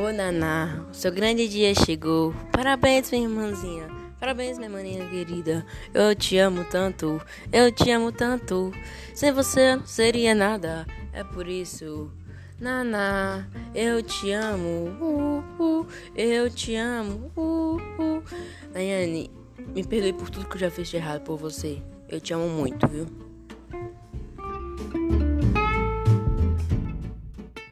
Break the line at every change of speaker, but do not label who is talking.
Ô Naná, seu grande dia chegou. Parabéns, minha irmãzinha. Parabéns, minha maninha querida. Eu te amo tanto, eu te amo tanto. Sem você não seria nada. É por isso, Naná, eu te amo. Uh, uh, eu te amo. Uh, uh. Nayane, me perdoe por tudo que eu já fiz de errado por você. Eu te amo muito, viu?